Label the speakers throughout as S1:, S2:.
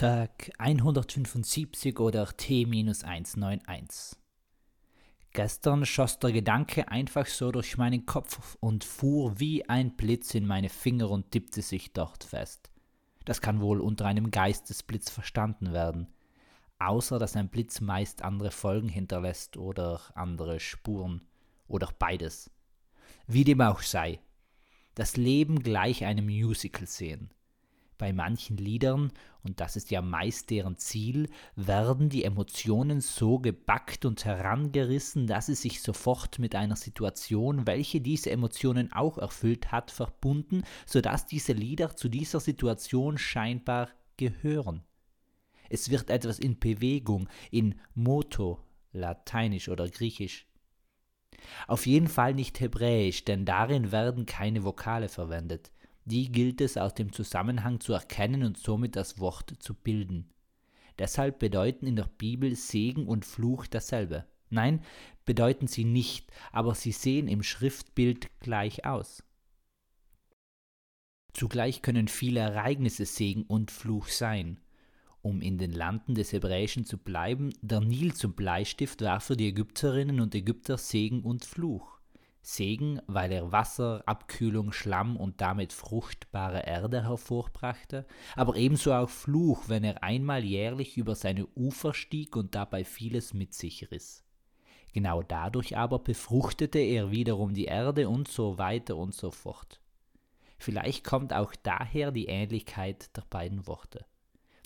S1: Tag 175 oder T-191. Gestern schoss der Gedanke einfach so durch meinen Kopf und fuhr wie ein Blitz in meine Finger und tippte sich dort fest. Das kann wohl unter einem Geistesblitz verstanden werden, außer dass ein Blitz meist andere Folgen hinterlässt oder andere Spuren oder beides. Wie dem auch sei, das Leben gleich einem Musical sehen. Bei manchen Liedern, und das ist ja meist deren Ziel, werden die Emotionen so gebackt und herangerissen, dass sie sich sofort mit einer Situation, welche diese Emotionen auch erfüllt hat, verbunden, sodass diese Lieder zu dieser Situation scheinbar gehören. Es wird etwas in Bewegung, in Moto, lateinisch oder griechisch. Auf jeden Fall nicht hebräisch, denn darin werden keine Vokale verwendet. Die gilt es aus dem Zusammenhang zu erkennen und somit das Wort zu bilden. Deshalb bedeuten in der Bibel Segen und Fluch dasselbe. Nein, bedeuten sie nicht, aber sie sehen im Schriftbild gleich aus. Zugleich können viele Ereignisse Segen und Fluch sein. Um in den Landen des Hebräischen zu bleiben, der Nil zum Bleistift war für die Ägypterinnen und Ägypter Segen und Fluch. Segen, weil er Wasser, Abkühlung, Schlamm und damit fruchtbare Erde hervorbrachte, aber ebenso auch Fluch, wenn er einmal jährlich über seine Ufer stieg und dabei vieles mit sich riss. Genau dadurch aber befruchtete er wiederum die Erde und so weiter und so fort. Vielleicht kommt auch daher die Ähnlichkeit der beiden Worte.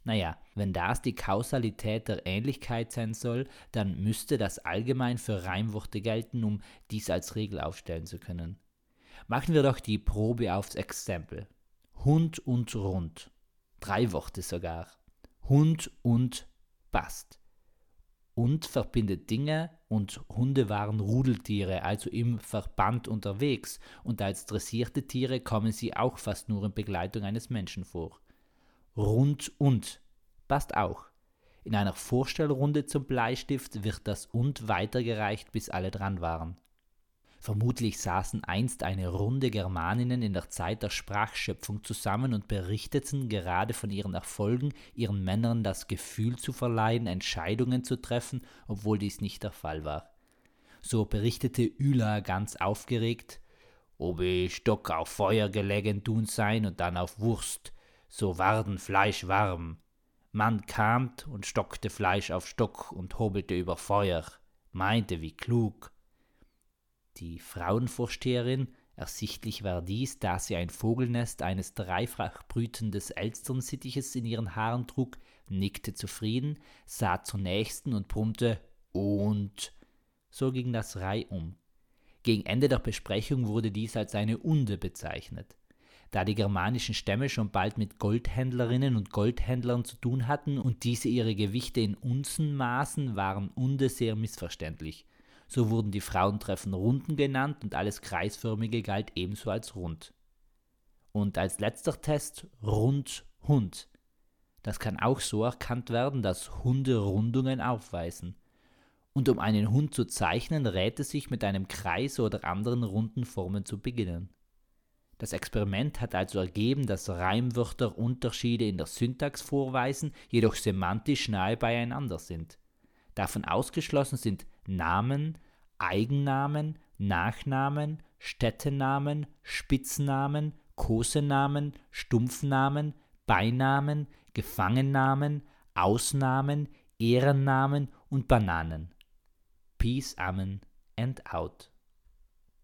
S1: Naja, wenn das die Kausalität der Ähnlichkeit sein soll, dann müsste das allgemein für Reimworte gelten, um dies als Regel aufstellen zu können. Machen wir doch die Probe aufs Exempel. Hund und rund. Drei Worte sogar. Hund und passt. Und verbindet Dinge und Hunde waren Rudeltiere, also im Verband unterwegs, und als dressierte Tiere kommen sie auch fast nur in Begleitung eines Menschen vor rund und passt auch. In einer Vorstellrunde zum Bleistift wird das und weitergereicht, bis alle dran waren. Vermutlich saßen einst eine Runde Germaninnen in der Zeit der Sprachschöpfung zusammen und berichteten gerade von ihren Erfolgen, ihren Männern das Gefühl zu verleihen, Entscheidungen zu treffen, obwohl dies nicht der Fall war. So berichtete Üla ganz aufgeregt, ob ich Stock auf Feuer gelegen tun sein und dann auf Wurst, so warden Fleisch warm. Man kamt und stockte Fleisch auf Stock und hobelte über Feuer, meinte wie klug. Die Frauenvorsteherin, ersichtlich war dies, da sie ein Vogelnest eines dreifach brütendes Elsternsittiches in ihren Haaren trug, nickte zufrieden, sah zur nächsten und brummte und so ging das reihum. Gegen Ende der Besprechung wurde dies als eine Unde bezeichnet. Da die germanischen Stämme schon bald mit Goldhändlerinnen und Goldhändlern zu tun hatten und diese ihre Gewichte in Unzen maßen, waren Unde sehr missverständlich. So wurden die Frauentreffen Runden genannt und alles Kreisförmige galt ebenso als rund. Und als letzter Test Rund Hund. Das kann auch so erkannt werden, dass Hunde Rundungen aufweisen. Und um einen Hund zu zeichnen, rät es sich mit einem Kreis oder anderen runden Formen zu beginnen. Das Experiment hat also ergeben, dass Reimwörter Unterschiede in der Syntax vorweisen, jedoch semantisch nahe beieinander sind. Davon ausgeschlossen sind Namen, Eigennamen, Nachnamen, Städtenamen, Spitznamen, Kosenamen, Stumpfnamen, Beinamen, Gefangennamen, Ausnahmen, Ehrennamen und Bananen. Peace, Amen and out.